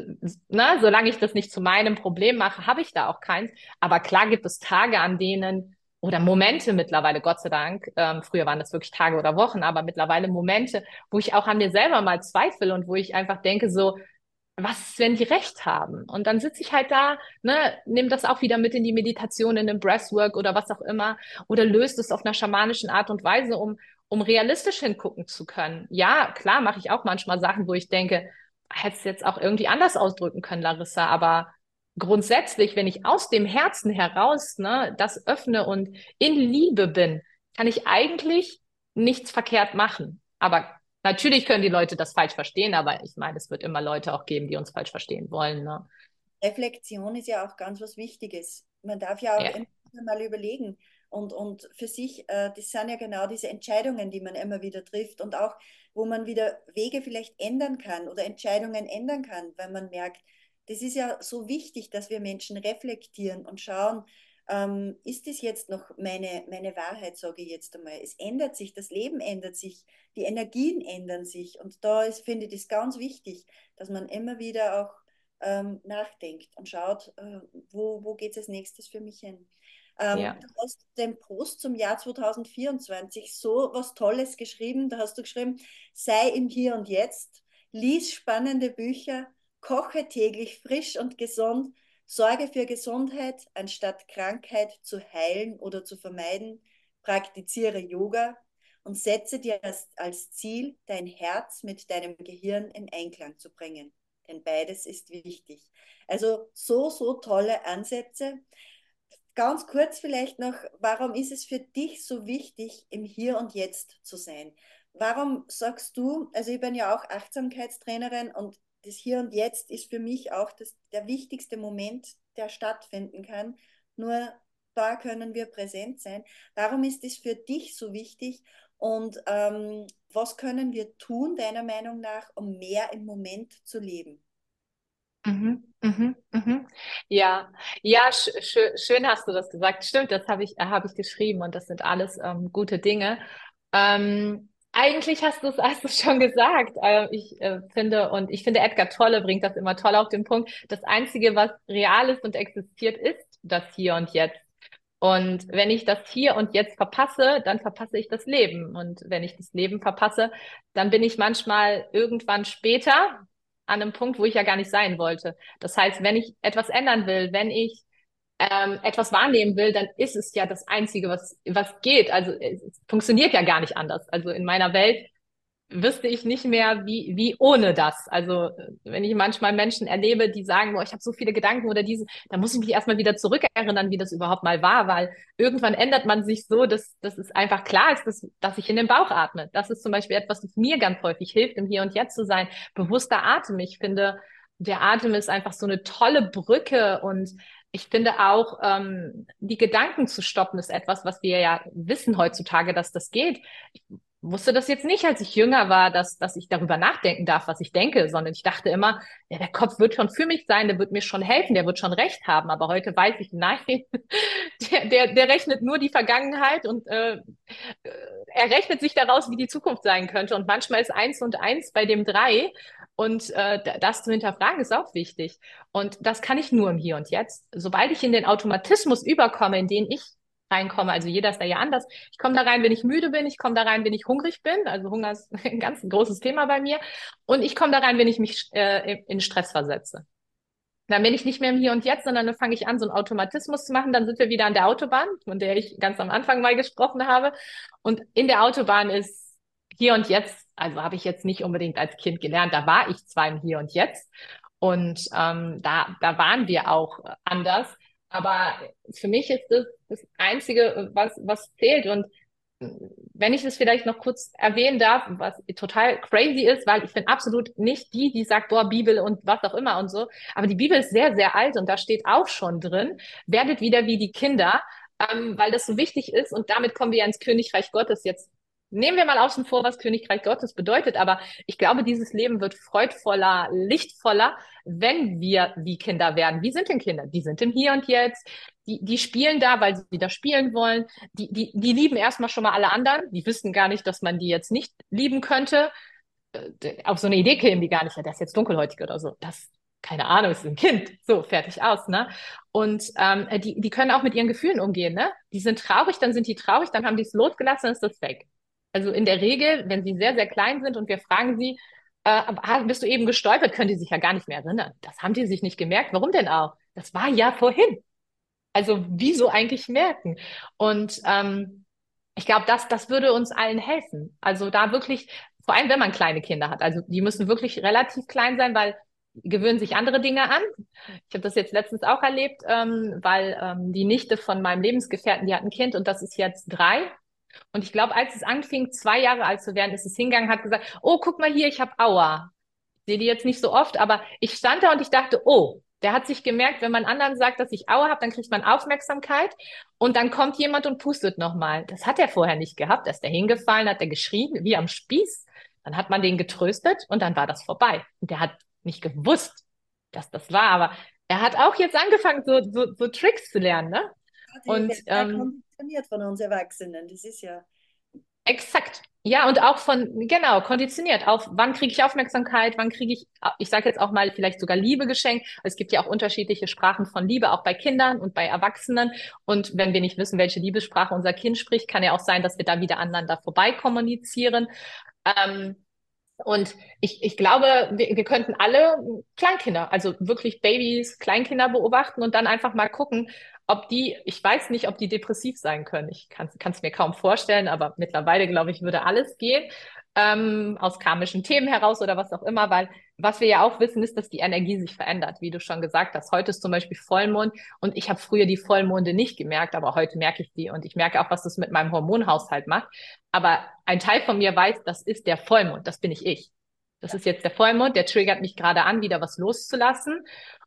[SPEAKER 2] ne, solange ich das nicht zu meinem Problem mache, habe ich da auch keins. Aber klar gibt es Tage, an denen oder Momente mittlerweile, Gott sei Dank, ähm, früher waren das wirklich Tage oder Wochen, aber mittlerweile Momente, wo ich auch an mir selber mal zweifle und wo ich einfach denke so, was ist, wenn die recht haben? Und dann sitze ich halt da, ne, nehme das auch wieder mit in die Meditation, in den Breathwork oder was auch immer, oder löst es auf einer schamanischen Art und Weise, um, um realistisch hingucken zu können. Ja, klar mache ich auch manchmal Sachen, wo ich denke, hätte es jetzt auch irgendwie anders ausdrücken können, Larissa, aber grundsätzlich, wenn ich aus dem Herzen heraus ne, das öffne und in Liebe bin, kann ich eigentlich nichts verkehrt machen. Aber natürlich können die Leute das falsch verstehen, aber ich meine, es wird immer Leute auch geben, die uns falsch verstehen wollen. Ne?
[SPEAKER 1] Reflexion ist ja auch ganz was Wichtiges. Man darf ja auch ja. immer mal überlegen, und, und für sich, äh, das sind ja genau diese Entscheidungen, die man immer wieder trifft und auch, wo man wieder Wege vielleicht ändern kann oder Entscheidungen ändern kann, weil man merkt, das ist ja so wichtig, dass wir Menschen reflektieren und schauen, ähm, ist das jetzt noch meine, meine Wahrheit, sage ich jetzt einmal. Es ändert sich, das Leben ändert sich, die Energien ändern sich und da ist, finde ich das ganz wichtig, dass man immer wieder auch ähm, nachdenkt und schaut, äh, wo, wo geht es als nächstes für mich hin. Ähm, ja. Du hast den Post zum Jahr 2024 so was Tolles geschrieben. Da hast du geschrieben, sei im Hier und Jetzt, lies spannende Bücher, koche täglich frisch und gesund, sorge für Gesundheit, anstatt Krankheit zu heilen oder zu vermeiden, praktiziere Yoga und setze dir als, als Ziel, dein Herz mit deinem Gehirn in Einklang zu bringen. Denn beides ist wichtig. Also so, so tolle Ansätze. Ganz kurz vielleicht noch, warum ist es für dich so wichtig, im Hier und Jetzt zu sein? Warum sagst du, also ich bin ja auch Achtsamkeitstrainerin und das Hier und Jetzt ist für mich auch das, der wichtigste Moment, der stattfinden kann. Nur da können wir präsent sein. Warum ist es für dich so wichtig und ähm, was können wir tun, deiner Meinung nach, um mehr im Moment zu leben?
[SPEAKER 2] Mhm, mhm, mhm. Ja, ja, sch schön, hast du das gesagt. Stimmt, das habe ich, äh, hab ich geschrieben und das sind alles ähm, gute Dinge. Ähm, eigentlich hast du es hast schon gesagt. Äh, ich äh, finde, und ich finde, Edgar Tolle bringt das immer toll auf den Punkt. Das Einzige, was real ist und existiert, ist das Hier und Jetzt. Und wenn ich das Hier und Jetzt verpasse, dann verpasse ich das Leben. Und wenn ich das Leben verpasse, dann bin ich manchmal irgendwann später, an einem Punkt, wo ich ja gar nicht sein wollte. Das heißt, wenn ich etwas ändern will, wenn ich ähm, etwas wahrnehmen will, dann ist es ja das Einzige, was, was geht. Also es funktioniert ja gar nicht anders. Also in meiner Welt wüsste ich nicht mehr, wie, wie ohne das. Also wenn ich manchmal Menschen erlebe, die sagen, boah, ich habe so viele Gedanken oder diese, da muss ich mich erstmal wieder zurückerinnern, wie das überhaupt mal war, weil irgendwann ändert man sich so, dass, dass es einfach klar ist, dass, dass ich in den Bauch atme. Das ist zum Beispiel etwas, das mir ganz häufig hilft, im Hier und Jetzt zu sein. Bewusster Atem. Ich finde, der Atem ist einfach so eine tolle Brücke und ich finde auch, ähm, die Gedanken zu stoppen ist etwas, was wir ja wissen heutzutage, dass das geht. Ich wusste das jetzt nicht, als ich jünger war, dass, dass ich darüber nachdenken darf, was ich denke, sondern ich dachte immer, ja, der Kopf wird schon für mich sein, der wird mir schon helfen, der wird schon recht haben. Aber heute weiß ich, nein, der, der, der rechnet nur die Vergangenheit und äh, er rechnet sich daraus, wie die Zukunft sein könnte. Und manchmal ist eins und eins bei dem drei. Und äh, das zu hinterfragen ist auch wichtig. Und das kann ich nur im Hier und Jetzt. Sobald ich in den Automatismus überkomme, in den ich reinkomme. Also jeder ist da ja anders. Ich komme da rein, wenn ich müde bin. Ich komme da rein, wenn ich hungrig bin. Also Hunger ist ein ganz großes Thema bei mir. Und ich komme da rein, wenn ich mich äh, in Stress versetze. Dann bin ich nicht mehr im Hier und Jetzt, sondern dann fange ich an, so einen Automatismus zu machen. Dann sind wir wieder an der Autobahn, von der ich ganz am Anfang mal gesprochen habe. Und in der Autobahn ist Hier und Jetzt, also habe ich jetzt nicht unbedingt als Kind gelernt, da war ich zwar im Hier und Jetzt. Und ähm, da, da waren wir auch anders. Aber für mich ist das das Einzige, was, was zählt. Und wenn ich das vielleicht noch kurz erwähnen darf, was total crazy ist, weil ich bin absolut nicht die, die sagt, boah, Bibel und was auch immer und so. Aber die Bibel ist sehr, sehr alt und da steht auch schon drin, werdet wieder wie die Kinder, ähm, weil das so wichtig ist. Und damit kommen wir ins Königreich Gottes jetzt nehmen wir mal außen vor, was Königreich Gottes bedeutet, aber ich glaube, dieses Leben wird freudvoller, lichtvoller, wenn wir wie Kinder werden. Wie sind denn Kinder? Die sind im Hier und Jetzt, die, die spielen da, weil sie da spielen wollen, die, die, die lieben erstmal schon mal alle anderen, die wissen gar nicht, dass man die jetzt nicht lieben könnte. Äh, auf so eine Idee kämen die gar nicht, ja, der ist jetzt dunkelhäutig oder so. Das, keine Ahnung, ist ein Kind. So, fertig aus, ne? Und ähm, die, die können auch mit ihren Gefühlen umgehen, ne? Die sind traurig, dann sind die traurig, dann haben die es losgelassen, dann ist das weg. Also in der Regel, wenn sie sehr, sehr klein sind und wir fragen sie, äh, bist du eben gestolpert, können die sich ja gar nicht mehr erinnern. Das haben die sich nicht gemerkt. Warum denn auch? Das war ja vorhin. Also wieso eigentlich merken? Und ähm, ich glaube, das, das würde uns allen helfen. Also da wirklich, vor allem wenn man kleine Kinder hat, also die müssen wirklich relativ klein sein, weil gewöhnen sich andere Dinge an. Ich habe das jetzt letztens auch erlebt, ähm, weil ähm, die Nichte von meinem Lebensgefährten, die hat ein Kind und das ist jetzt drei und ich glaube, als es anfing, zwei Jahre alt zu werden, ist es hingegangen, hat gesagt, oh, guck mal hier, ich habe Aua. Ich sehe die jetzt nicht so oft, aber ich stand da und ich dachte, oh, der hat sich gemerkt, wenn man anderen sagt, dass ich Aua habe, dann kriegt man Aufmerksamkeit und dann kommt jemand und pustet nochmal. Das hat er vorher nicht gehabt. Da ist er hingefallen, hat er geschrien, wie am Spieß. Dann hat man den getröstet und dann war das vorbei. Und der hat nicht gewusst, dass das war, aber er hat auch jetzt angefangen, so, so, so Tricks zu lernen, ne?
[SPEAKER 3] und ähm, konditioniert von uns Erwachsenen. Das ist ja.
[SPEAKER 2] Exakt. Ja, und auch von, genau, konditioniert auf, wann kriege ich Aufmerksamkeit, wann kriege ich, ich sage jetzt auch mal, vielleicht sogar Liebe geschenkt. Es gibt ja auch unterschiedliche Sprachen von Liebe, auch bei Kindern und bei Erwachsenen. Und wenn wir nicht wissen, welche Liebessprache unser Kind spricht, kann ja auch sein, dass wir da wieder aneinander vorbei kommunizieren. Ähm, und ich, ich glaube, wir, wir könnten alle Kleinkinder, also wirklich Babys, Kleinkinder beobachten und dann einfach mal gucken, ob die, ich weiß nicht, ob die depressiv sein können. Ich kann es mir kaum vorstellen, aber mittlerweile, glaube ich, würde alles gehen. Ähm, aus karmischen Themen heraus oder was auch immer, weil was wir ja auch wissen, ist, dass die Energie sich verändert, wie du schon gesagt hast. Heute ist zum Beispiel Vollmond und ich habe früher die Vollmonde nicht gemerkt, aber heute merke ich die und ich merke auch, was das mit meinem Hormonhaushalt macht. Aber ein Teil von mir weiß, das ist der Vollmond, das bin ich ich. Das ist jetzt der Vollmond, der triggert mich gerade an, wieder was loszulassen.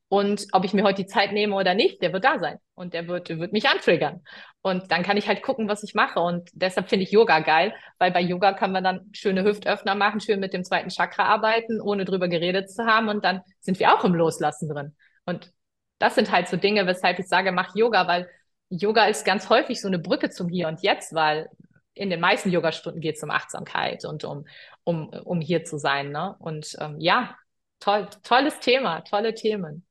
[SPEAKER 2] Und ob ich mir heute die Zeit nehme oder nicht, der wird da sein und der wird, wird mich antriggern. Und dann kann ich halt gucken, was ich mache. Und deshalb finde ich Yoga geil, weil bei Yoga kann man dann schöne Hüftöffner machen, schön mit dem zweiten Chakra arbeiten, ohne drüber geredet zu haben. Und dann sind wir auch im Loslassen drin. Und das sind halt so Dinge, weshalb ich sage, mach Yoga, weil Yoga ist ganz häufig so eine Brücke zum Hier und Jetzt, weil in den meisten Yogastunden geht es um Achtsamkeit und um, um, um hier zu sein. Ne? Und ähm, ja, toll, tolles Thema, tolle Themen.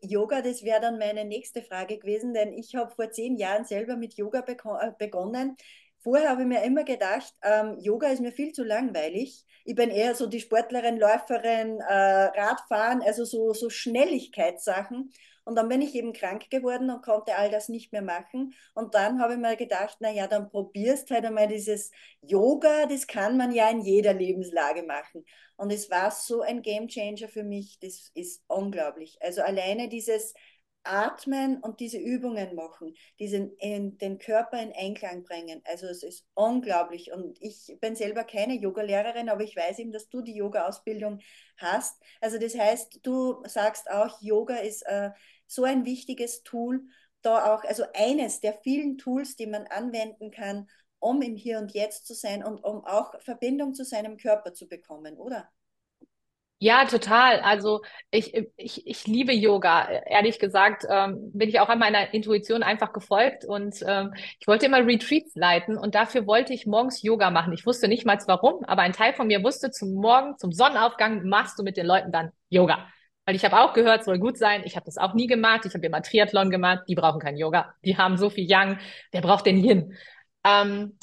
[SPEAKER 3] Yoga, das wäre dann meine nächste Frage gewesen, denn ich habe vor zehn Jahren selber mit Yoga äh, begonnen. Vorher habe ich mir immer gedacht, ähm, Yoga ist mir viel zu langweilig. Ich bin eher so die Sportlerin, Läuferin, äh, Radfahren, also so, so Schnelligkeitssachen.
[SPEAKER 1] Und dann bin ich eben krank geworden und konnte all das nicht mehr machen. Und dann habe ich mir gedacht, naja, dann probierst halt einmal dieses Yoga, das kann man ja in jeder Lebenslage machen. Und es war so ein Game Changer für mich, das ist unglaublich. Also alleine dieses atmen und diese Übungen machen, diesen, in, den Körper in Einklang bringen. Also es ist unglaublich. Und ich bin selber keine Yoga-Lehrerin, aber ich weiß eben, dass du die Yoga-Ausbildung hast. Also das heißt, du sagst auch, Yoga ist äh, so ein wichtiges Tool, da auch, also eines der vielen Tools, die man anwenden kann, um im Hier und Jetzt zu sein und um auch Verbindung zu seinem Körper zu bekommen, oder?
[SPEAKER 2] Ja, total. Also ich, ich, ich liebe Yoga. Ehrlich gesagt ähm, bin ich auch an meiner Intuition einfach gefolgt und ähm, ich wollte immer Retreats leiten und dafür wollte ich morgens Yoga machen. Ich wusste nicht mal warum, aber ein Teil von mir wusste, zum Morgen, zum Sonnenaufgang machst du mit den Leuten dann Yoga. Weil ich habe auch gehört, soll gut sein. Ich habe das auch nie gemacht. Ich habe immer Triathlon gemacht. Die brauchen kein Yoga. Die haben so viel Yang. Wer braucht den Yin? Ähm,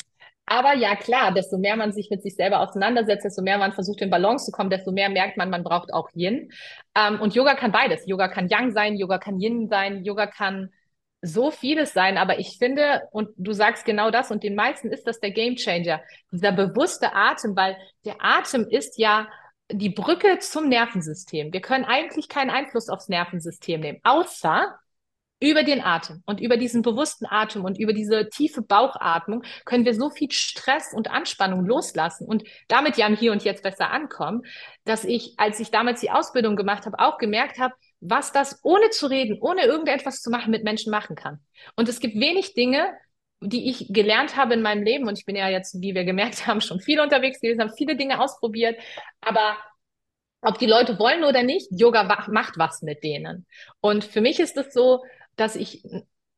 [SPEAKER 2] aber ja, klar, desto mehr man sich mit sich selber auseinandersetzt, desto mehr man versucht, in Balance zu kommen, desto mehr merkt man, man braucht auch Yin. Ähm, und Yoga kann beides. Yoga kann Yang sein, Yoga kann Yin sein, Yoga kann so vieles sein. Aber ich finde, und du sagst genau das, und den meisten ist das der Game Changer, dieser bewusste Atem, weil der Atem ist ja die Brücke zum Nervensystem. Wir können eigentlich keinen Einfluss aufs Nervensystem nehmen, außer über den Atem und über diesen bewussten Atem und über diese tiefe Bauchatmung können wir so viel Stress und Anspannung loslassen und damit ja im Hier und Jetzt besser ankommen, dass ich, als ich damals die Ausbildung gemacht habe, auch gemerkt habe, was das ohne zu reden, ohne irgendetwas zu machen mit Menschen machen kann. Und es gibt wenig Dinge, die ich gelernt habe in meinem Leben und ich bin ja jetzt, wie wir gemerkt haben, schon viel unterwegs gewesen, habe viele Dinge ausprobiert, aber ob die Leute wollen oder nicht, Yoga macht was mit denen. Und für mich ist es so, dass ich,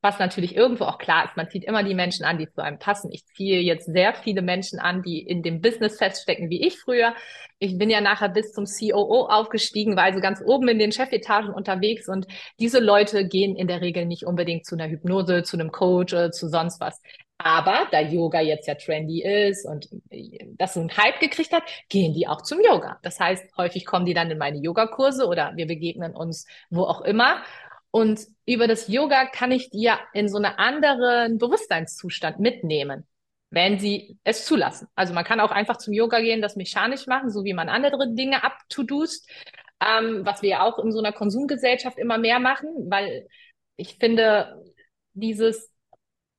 [SPEAKER 2] was natürlich irgendwo auch klar ist, man zieht immer die Menschen an, die zu einem passen. Ich ziehe jetzt sehr viele Menschen an, die in dem Business feststecken, wie ich früher. Ich bin ja nachher bis zum COO aufgestiegen, war also ganz oben in den Chefetagen unterwegs und diese Leute gehen in der Regel nicht unbedingt zu einer Hypnose, zu einem Coach zu sonst was. Aber da Yoga jetzt ja trendy ist und das so einen Hype gekriegt hat, gehen die auch zum Yoga. Das heißt, häufig kommen die dann in meine Yogakurse oder wir begegnen uns wo auch immer. Und über das Yoga kann ich die ja in so einen anderen Bewusstseinszustand mitnehmen, wenn sie es zulassen. Also man kann auch einfach zum Yoga gehen, das mechanisch machen, so wie man andere Dinge abtudust, ähm, was wir ja auch in so einer Konsumgesellschaft immer mehr machen, weil ich finde, dieses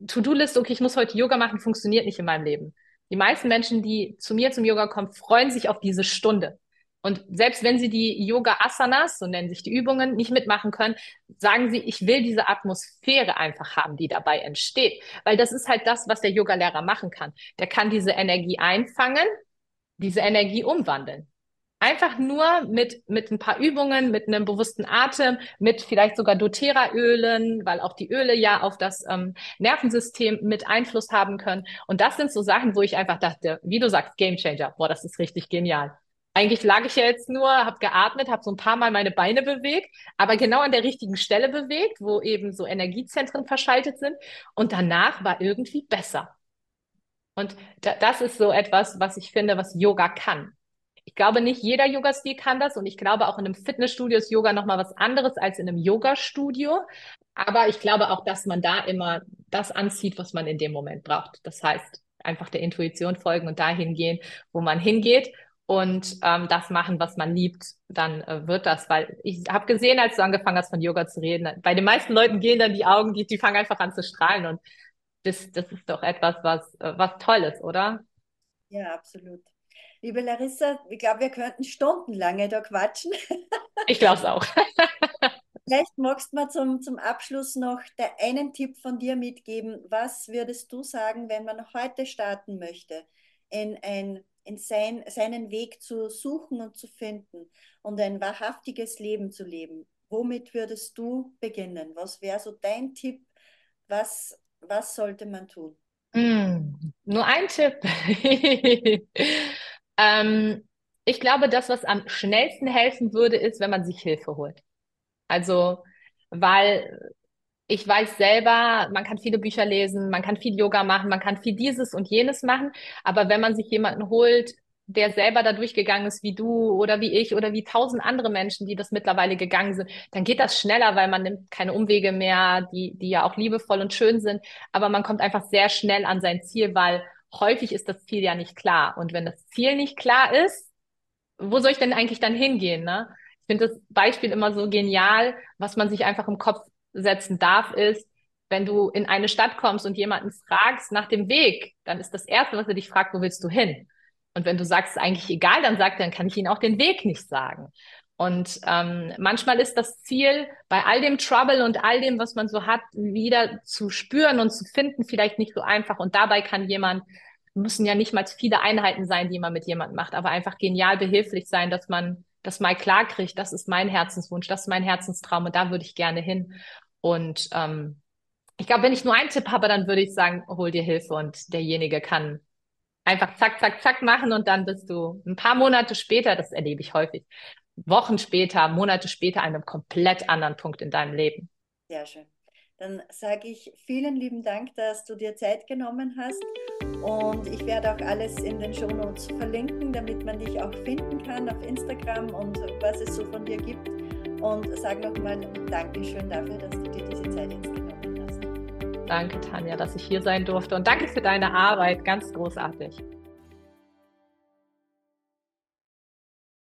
[SPEAKER 2] To-Do-List, okay, ich muss heute Yoga machen, funktioniert nicht in meinem Leben. Die meisten Menschen, die zu mir zum Yoga kommen, freuen sich auf diese Stunde. Und selbst wenn sie die Yoga Asanas, so nennen sich die Übungen, nicht mitmachen können, sagen sie, ich will diese Atmosphäre einfach haben, die dabei entsteht. Weil das ist halt das, was der Yogalehrer machen kann. Der kann diese Energie einfangen, diese Energie umwandeln. Einfach nur mit, mit ein paar Übungen, mit einem bewussten Atem, mit vielleicht sogar doTERRA-Ölen, weil auch die Öle ja auf das ähm, Nervensystem mit Einfluss haben können. Und das sind so Sachen, wo ich einfach dachte, wie du sagst, Game Changer. Boah, das ist richtig genial. Eigentlich lag ich ja jetzt nur, habe geatmet, habe so ein paar Mal meine Beine bewegt, aber genau an der richtigen Stelle bewegt, wo eben so Energiezentren verschaltet sind. Und danach war irgendwie besser. Und da, das ist so etwas, was ich finde, was Yoga kann. Ich glaube, nicht jeder Yoga-Stil kann das und ich glaube, auch in einem Fitnessstudio ist Yoga nochmal was anderes als in einem Yoga-Studio. Aber ich glaube auch, dass man da immer das anzieht, was man in dem Moment braucht. Das heißt, einfach der Intuition folgen und dahin gehen, wo man hingeht und ähm, das machen, was man liebt, dann äh, wird das. Weil ich habe gesehen, als du angefangen hast, von Yoga zu reden, bei den meisten Leuten gehen dann die Augen, die, die fangen einfach an zu strahlen. Und das, das ist doch etwas, was, äh, was toll ist, oder?
[SPEAKER 1] Ja, absolut. Liebe Larissa, ich glaube, wir könnten stundenlange da quatschen.
[SPEAKER 2] ich glaube es auch.
[SPEAKER 1] Vielleicht magst du mal zum, zum Abschluss noch der einen Tipp von dir mitgeben. Was würdest du sagen, wenn man heute starten möchte in ein in sein, seinen Weg zu suchen und zu finden und ein wahrhaftiges Leben zu leben, womit würdest du beginnen? Was wäre so dein Tipp? Was, was sollte man tun?
[SPEAKER 2] Mm, nur ein Tipp. ähm, ich glaube, das, was am schnellsten helfen würde, ist, wenn man sich Hilfe holt. Also, weil ich weiß selber, man kann viele Bücher lesen, man kann viel Yoga machen, man kann viel dieses und jenes machen, aber wenn man sich jemanden holt, der selber da durchgegangen ist wie du oder wie ich oder wie tausend andere Menschen, die das mittlerweile gegangen sind, dann geht das schneller, weil man nimmt keine Umwege mehr, die, die ja auch liebevoll und schön sind, aber man kommt einfach sehr schnell an sein Ziel, weil häufig ist das Ziel ja nicht klar. Und wenn das Ziel nicht klar ist, wo soll ich denn eigentlich dann hingehen? Ne? Ich finde das Beispiel immer so genial, was man sich einfach im Kopf setzen darf, ist, wenn du in eine Stadt kommst und jemanden fragst nach dem Weg, dann ist das Erste, was er dich fragt, wo willst du hin? Und wenn du sagst, es ist eigentlich egal, dann sagt, dann kann ich ihnen auch den Weg nicht sagen. Und ähm, manchmal ist das Ziel, bei all dem Trouble und all dem, was man so hat, wieder zu spüren und zu finden, vielleicht nicht so einfach. Und dabei kann jemand, müssen ja nicht mal viele Einheiten sein, die man mit jemandem macht, aber einfach genial behilflich sein, dass man das mal klar kriegt, das ist mein Herzenswunsch, das ist mein Herzenstraum und da würde ich gerne hin. Und ähm, ich glaube, wenn ich nur einen Tipp habe, dann würde ich sagen, hol dir Hilfe und derjenige kann einfach zack, zack, zack machen und dann bist du ein paar Monate später, das erlebe ich häufig, Wochen später, Monate später an einem komplett anderen Punkt in deinem Leben.
[SPEAKER 1] Sehr schön. Dann sage ich vielen lieben Dank, dass du dir Zeit genommen hast. Und ich werde auch alles in den Show Notes verlinken, damit man dich auch finden kann auf Instagram und was es so von dir gibt. Und sage nochmal Dankeschön dafür, dass du dir diese Zeit jetzt genommen hast.
[SPEAKER 2] Danke, Tanja, dass ich hier sein durfte. Und danke für deine Arbeit. Ganz großartig.